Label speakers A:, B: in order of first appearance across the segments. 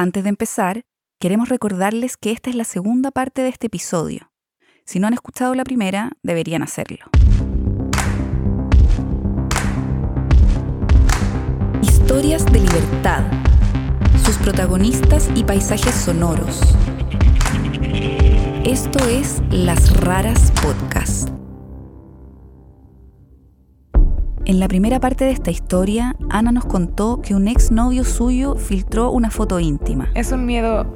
A: Antes de empezar, queremos recordarles que esta es la segunda parte de este episodio. Si no han escuchado la primera, deberían hacerlo. Historias de libertad, sus protagonistas y paisajes sonoros. Esto es Las Raras Podcast. En la primera parte de esta historia, Ana nos contó que un exnovio suyo filtró una foto íntima.
B: Es un miedo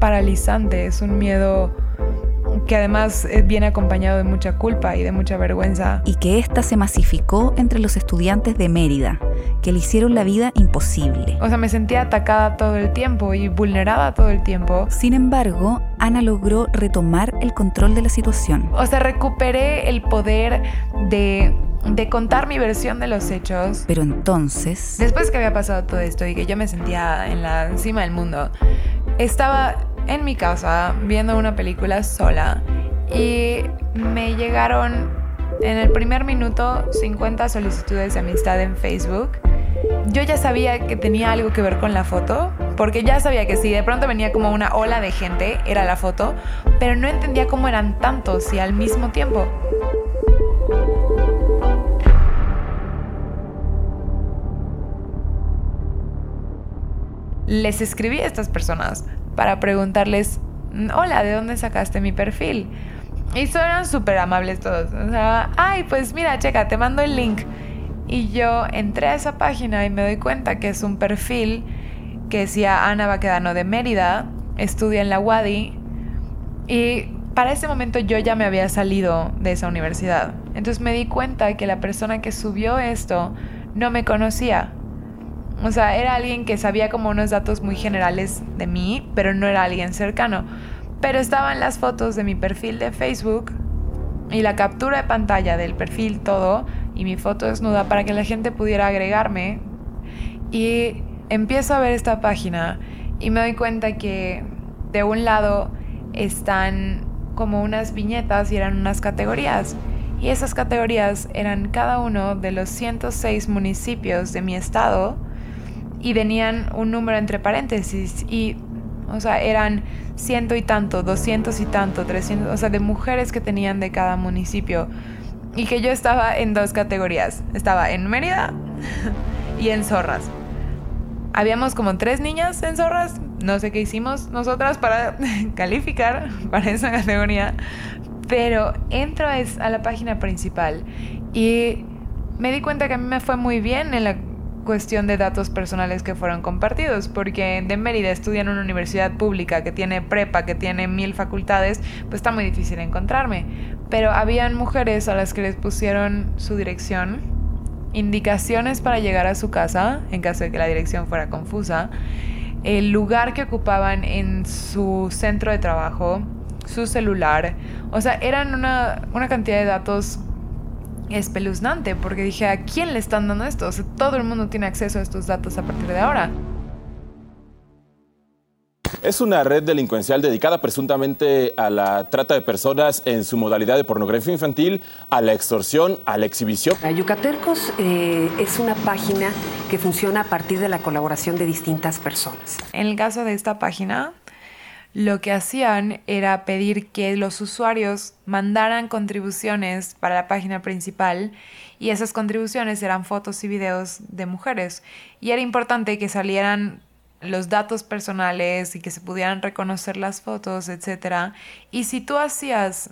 B: paralizante, es un miedo que además eh, viene acompañado de mucha culpa y de mucha vergüenza.
A: Y que ésta se masificó entre los estudiantes de Mérida, que le hicieron la vida imposible.
B: O sea, me sentía atacada todo el tiempo y vulnerada todo el tiempo.
A: Sin embargo, Ana logró retomar el control de la situación.
B: O sea, recuperé el poder de de contar mi versión de los hechos.
A: Pero entonces...
B: Después que había pasado todo esto y que yo me sentía en la encima del mundo, estaba en mi casa viendo una película sola y me llegaron en el primer minuto 50 solicitudes de amistad en Facebook. Yo ya sabía que tenía algo que ver con la foto, porque ya sabía que si de pronto venía como una ola de gente, era la foto, pero no entendía cómo eran tantos y al mismo tiempo. Les escribí a estas personas para preguntarles, hola, ¿de dónde sacaste mi perfil? Y eran súper amables todos. O sea, ay, pues mira, checa, te mando el link. Y yo entré a esa página y me doy cuenta que es un perfil que decía Ana Baquedano de Mérida, estudia en la UADI. Y para ese momento yo ya me había salido de esa universidad. Entonces me di cuenta que la persona que subió esto no me conocía. O sea, era alguien que sabía como unos datos muy generales de mí, pero no era alguien cercano. Pero estaban las fotos de mi perfil de Facebook y la captura de pantalla del perfil todo y mi foto desnuda para que la gente pudiera agregarme. Y empiezo a ver esta página y me doy cuenta que de un lado están como unas viñetas y eran unas categorías. Y esas categorías eran cada uno de los 106 municipios de mi estado y venían un número entre paréntesis y, o sea, eran ciento y tanto, doscientos y tanto, trescientos, o sea, de mujeres que tenían de cada municipio y que yo estaba en dos categorías, estaba en Mérida y en Zorras. Habíamos como tres niñas en Zorras, no sé qué hicimos nosotras para calificar para esa categoría, pero entro a la página principal y me di cuenta que a mí me fue muy bien en la cuestión de datos personales que fueron compartidos, porque de Mérida estudian en una universidad pública que tiene prepa, que tiene mil facultades, pues está muy difícil encontrarme. Pero habían mujeres a las que les pusieron su dirección, indicaciones para llegar a su casa, en caso de que la dirección fuera confusa, el lugar que ocupaban en su centro de trabajo, su celular, o sea, eran una, una cantidad de datos espeluznante porque dije, ¿a quién le están dando esto? todo el mundo tiene acceso a estos datos a partir de ahora.
C: Es una red delincuencial dedicada presuntamente a la trata de personas en su modalidad de pornografía infantil, a la extorsión, a la exhibición.
D: Yucatercos eh, es una página que funciona a partir de la colaboración de distintas personas.
B: En el caso de esta página, lo que hacían era pedir que los usuarios mandaran contribuciones para la página principal y esas contribuciones eran fotos y videos de mujeres. Y era importante que salieran los datos personales y que se pudieran reconocer las fotos, etc. Y si tú hacías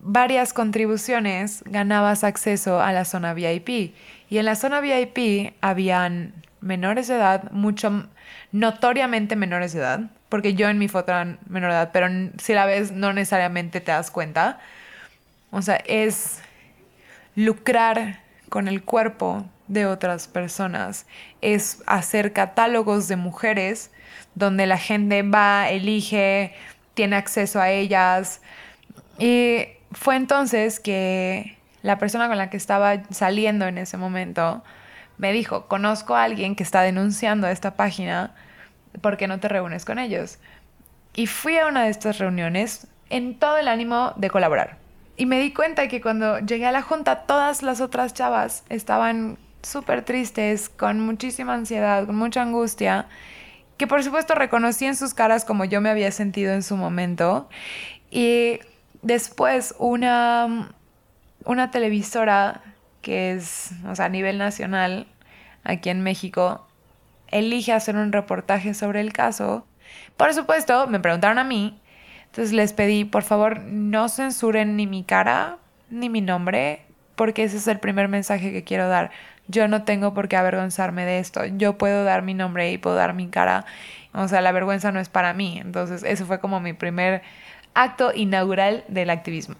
B: varias contribuciones, ganabas acceso a la zona VIP. Y en la zona VIP habían menores de edad, mucho notoriamente menores de edad, porque yo en mi foto era menor de edad, pero si la ves no necesariamente te das cuenta. O sea, es lucrar con el cuerpo de otras personas, es hacer catálogos de mujeres donde la gente va, elige, tiene acceso a ellas. Y fue entonces que la persona con la que estaba saliendo en ese momento me dijo, conozco a alguien que está denunciando esta página ¿por qué no te reúnes con ellos? Y fui a una de estas reuniones en todo el ánimo de colaborar. Y me di cuenta que cuando llegué a la junta, todas las otras chavas estaban súper tristes, con muchísima ansiedad, con mucha angustia, que por supuesto reconocí en sus caras como yo me había sentido en su momento. Y después una, una televisora que es, o sea, a nivel nacional, aquí en México, elige hacer un reportaje sobre el caso. Por supuesto, me preguntaron a mí, entonces les pedí, por favor, no censuren ni mi cara ni mi nombre, porque ese es el primer mensaje que quiero dar. Yo no tengo por qué avergonzarme de esto. Yo puedo dar mi nombre y puedo dar mi cara. O sea, la vergüenza no es para mí. Entonces, eso fue como mi primer acto inaugural del activismo.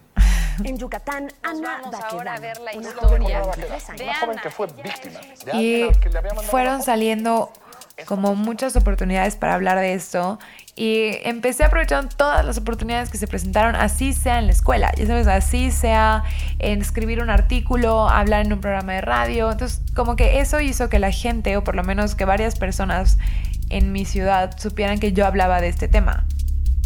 E: En Yucatán, Ana a ver la historia de una joven que fue víctima.
B: y fueron saliendo como muchas oportunidades para hablar de esto y empecé a aprovechar todas las oportunidades que se presentaron, así sea en la escuela, ya sabes, así sea en escribir un artículo, hablar en un programa de radio. Entonces, como que eso hizo que la gente, o por lo menos que varias personas en mi ciudad, supieran que yo hablaba de este tema.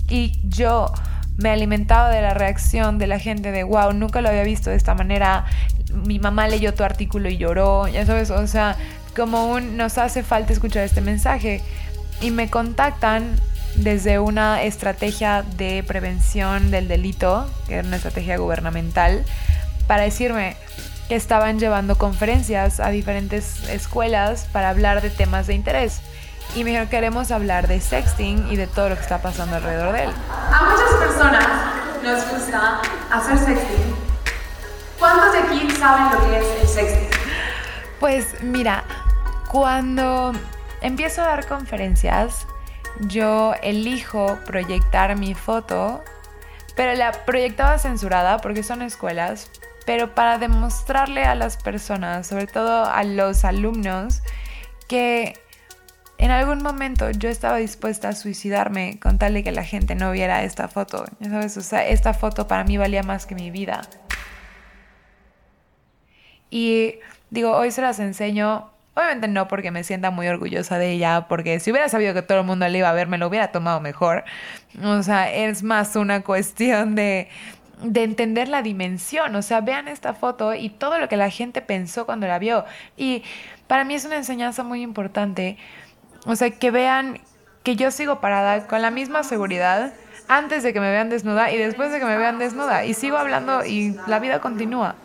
B: Y yo me alimentaba de la reacción de la gente de, wow, nunca lo había visto de esta manera. Mi mamá leyó tu artículo y lloró, ya sabes, o sea, como un nos hace falta escuchar este mensaje. Y me contactan desde una estrategia de prevención del delito, que era una estrategia gubernamental, para decirme que estaban llevando conferencias a diferentes escuelas para hablar de temas de interés. Y me dijeron, queremos hablar de sexting y de todo lo que está pasando alrededor de él.
F: A muchas personas nos gusta hacer sexting. ¿Cuántos de aquí saben lo que es el sexting?
B: Pues mira, cuando empiezo a dar conferencias, yo elijo proyectar mi foto, pero la proyectaba censurada porque son escuelas, pero para demostrarle a las personas, sobre todo a los alumnos, que en algún momento yo estaba dispuesta a suicidarme con tal de que la gente no viera esta foto. Ya sabes, o sea, esta foto para mí valía más que mi vida. Y digo, hoy se las enseño Obviamente no porque me sienta muy orgullosa de ella, porque si hubiera sabido que todo el mundo le iba a ver, me lo hubiera tomado mejor. O sea, es más una cuestión de, de entender la dimensión. O sea, vean esta foto y todo lo que la gente pensó cuando la vio. Y para mí es una enseñanza muy importante. O sea, que vean que yo sigo parada con la misma seguridad antes de que me vean desnuda y después de que me vean desnuda. Y sigo hablando y la vida continúa.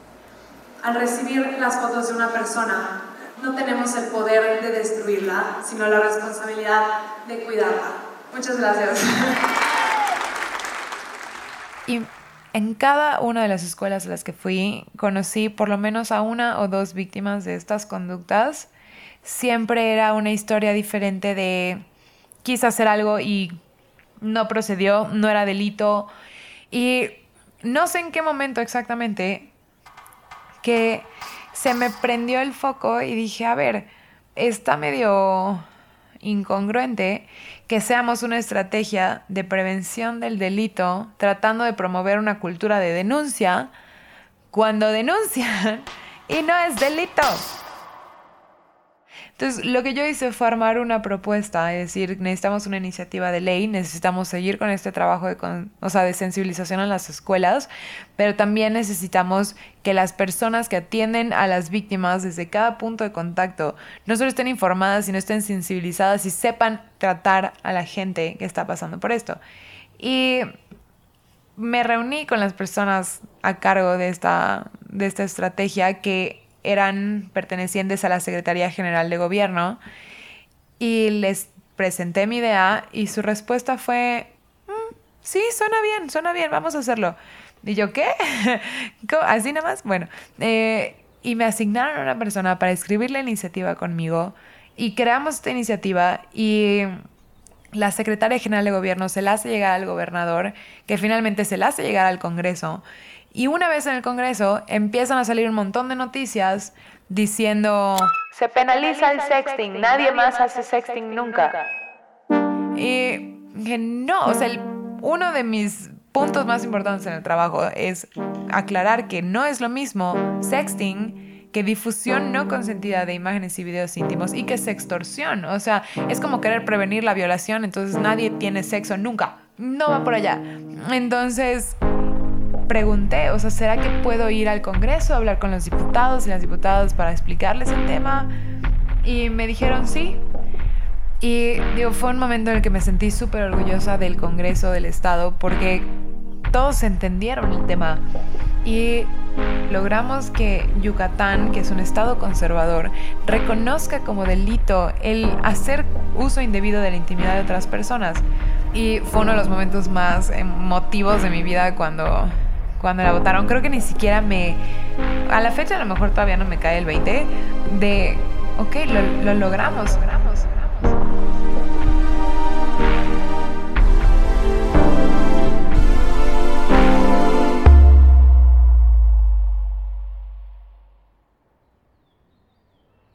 F: Al recibir las fotos de una persona, no tenemos el poder de destruirla, sino la responsabilidad de cuidarla. Muchas gracias.
B: Y en cada una de las escuelas a las que fui, conocí por lo menos a una o dos víctimas de estas conductas. Siempre era una historia diferente de quise hacer algo y no procedió, no era delito. Y no sé en qué momento exactamente que se me prendió el foco y dije, a ver, está medio incongruente que seamos una estrategia de prevención del delito tratando de promover una cultura de denuncia cuando denuncian y no es delito. Entonces, lo que yo hice fue armar una propuesta, es decir, necesitamos una iniciativa de ley, necesitamos seguir con este trabajo de, o sea, de sensibilización en las escuelas, pero también necesitamos que las personas que atienden a las víctimas desde cada punto de contacto no solo estén informadas, sino estén sensibilizadas y sepan tratar a la gente que está pasando por esto. Y me reuní con las personas a cargo de esta, de esta estrategia que eran pertenecientes a la Secretaría General de Gobierno y les presenté mi idea y su respuesta fue, mm, sí, suena bien, suena bien, vamos a hacerlo. Y yo, ¿qué? ¿Así nada más? Bueno, eh, y me asignaron a una persona para escribir la iniciativa conmigo y creamos esta iniciativa y la secretaria general de gobierno se la hace llegar al gobernador, que finalmente se la hace llegar al Congreso y una vez en el Congreso empiezan a salir un montón de noticias diciendo se penaliza el sexting, nadie más hace sexting nunca. Y que no, o sea, uno de mis puntos más importantes en el trabajo es aclarar que no es lo mismo sexting que difusión no consentida de imágenes y videos íntimos y que es extorsión. O sea, es como querer prevenir la violación, entonces nadie tiene sexo nunca. No va por allá. Entonces, pregunté, o sea, ¿será que puedo ir al Congreso a hablar con los diputados y las diputadas para explicarles el tema? Y me dijeron sí. Y digo, fue un momento en el que me sentí súper orgullosa del Congreso del Estado porque todos entendieron el tema y logramos que Yucatán, que es un estado conservador, reconozca como delito el hacer uso indebido de la intimidad de otras personas. Y fue uno de los momentos más emotivos de mi vida cuando, cuando la votaron. Creo que ni siquiera me... A la fecha a lo mejor todavía no me cae el 20 de, ok, lo, lo logramos, logramos.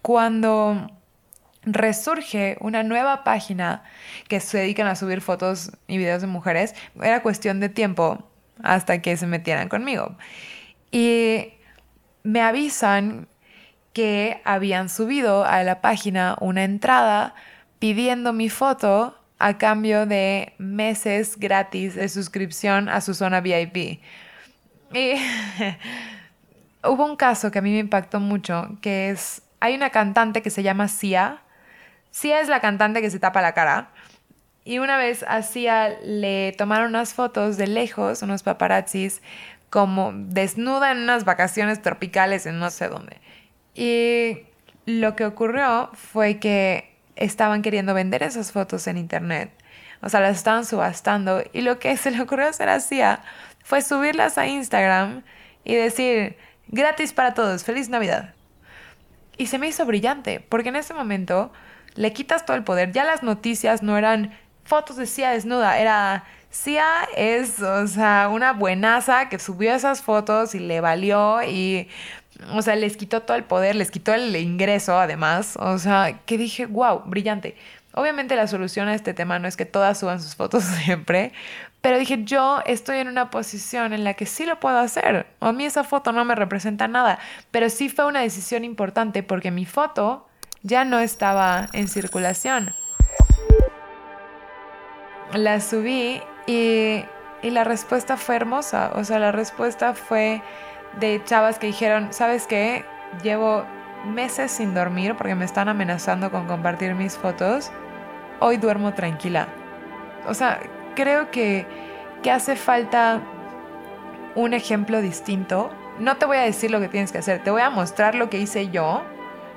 B: cuando resurge una nueva página que se dedican a subir fotos y videos de mujeres, era cuestión de tiempo hasta que se metieran conmigo. Y me avisan que habían subido a la página una entrada pidiendo mi foto a cambio de meses gratis de suscripción a su zona VIP. Y hubo un caso que a mí me impactó mucho, que es hay una cantante que se llama Sia. Sia es la cantante que se tapa la cara. Y una vez a Sia le tomaron unas fotos de lejos, unos paparazzis, como desnuda en unas vacaciones tropicales en no sé dónde. Y lo que ocurrió fue que estaban queriendo vender esas fotos en internet. O sea, las estaban subastando. Y lo que se le ocurrió hacer a Sia fue subirlas a Instagram y decir, gratis para todos, feliz Navidad. Y se me hizo brillante, porque en ese momento le quitas todo el poder. Ya las noticias no eran fotos de Cia desnuda, era Cia es, o sea, una buenaza que subió esas fotos y le valió y, o sea, les quitó todo el poder, les quitó el ingreso además. O sea, que dije, wow, brillante. Obviamente la solución a este tema no es que todas suban sus fotos siempre, pero dije, yo estoy en una posición en la que sí lo puedo hacer. A mí esa foto no me representa nada, pero sí fue una decisión importante porque mi foto ya no estaba en circulación. La subí y, y la respuesta fue hermosa. O sea, la respuesta fue de chavas que dijeron, ¿sabes qué? Llevo meses sin dormir porque me están amenazando con compartir mis fotos. Hoy duermo tranquila. O sea, creo que, que hace falta un ejemplo distinto. No te voy a decir lo que tienes que hacer, te voy a mostrar lo que hice yo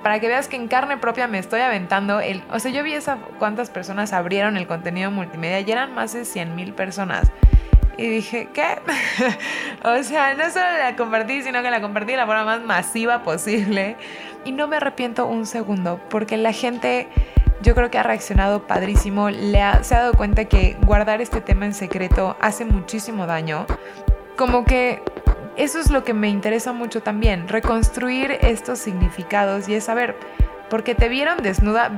B: para que veas que en carne propia me estoy aventando el... O sea, yo vi cuántas personas abrieron el contenido multimedia y eran más de 100 mil personas. Y dije, ¿qué? o sea, no solo la compartí, sino que la compartí de la forma más masiva posible. Y no me arrepiento un segundo, porque la gente yo creo que ha reaccionado padrísimo, le se ha dado cuenta que guardar este tema en secreto hace muchísimo daño. Como que eso es lo que me interesa mucho también, reconstruir estos significados y es saber, porque te vieron desnuda,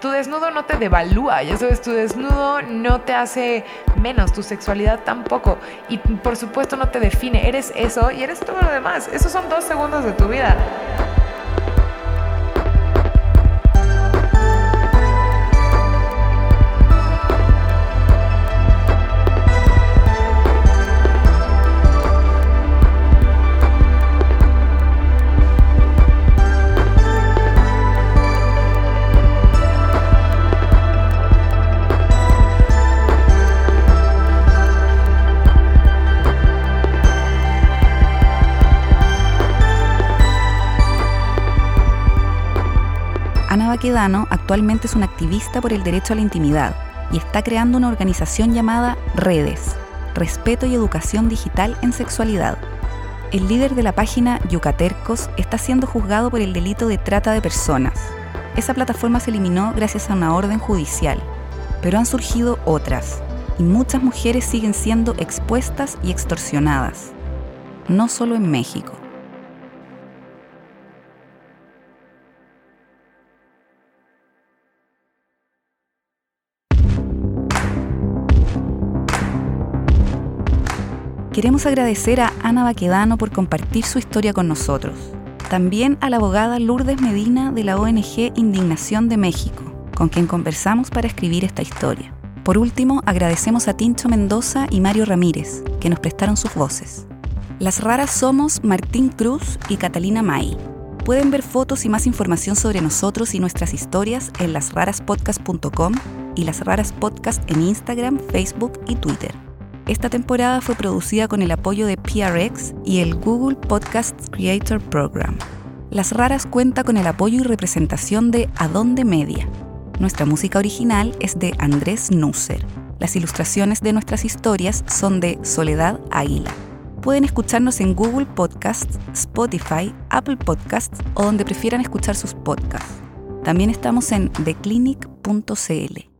B: tu desnudo no te devalúa, ya sabes, tu desnudo no te hace menos, tu sexualidad tampoco. Y por supuesto no te define, eres eso y eres todo lo demás. Esos son dos segundos de tu vida.
A: Baquedano actualmente es una activista por el derecho a la intimidad y está creando una organización llamada Redes, Respeto y Educación Digital en Sexualidad. El líder de la página Yucatercos está siendo juzgado por el delito de trata de personas. Esa plataforma se eliminó gracias a una orden judicial, pero han surgido otras, y muchas mujeres siguen siendo expuestas y extorsionadas, no solo en México. Queremos agradecer a Ana Baquedano por compartir su historia con nosotros. También a la abogada Lourdes Medina de la ONG Indignación de México, con quien conversamos para escribir esta historia. Por último, agradecemos a Tincho Mendoza y Mario Ramírez, que nos prestaron sus voces. Las raras somos Martín Cruz y Catalina May. Pueden ver fotos y más información sobre nosotros y nuestras historias en lasraraspodcast.com y Las Raras en Instagram, Facebook y Twitter. Esta temporada fue producida con el apoyo de PRX y el Google Podcast Creator Program. Las Raras cuenta con el apoyo y representación de Adonde Media. Nuestra música original es de Andrés Nusser. Las ilustraciones de nuestras historias son de Soledad Águila. Pueden escucharnos en Google Podcasts, Spotify, Apple Podcasts o donde prefieran escuchar sus podcasts. También estamos en theclinic.cl.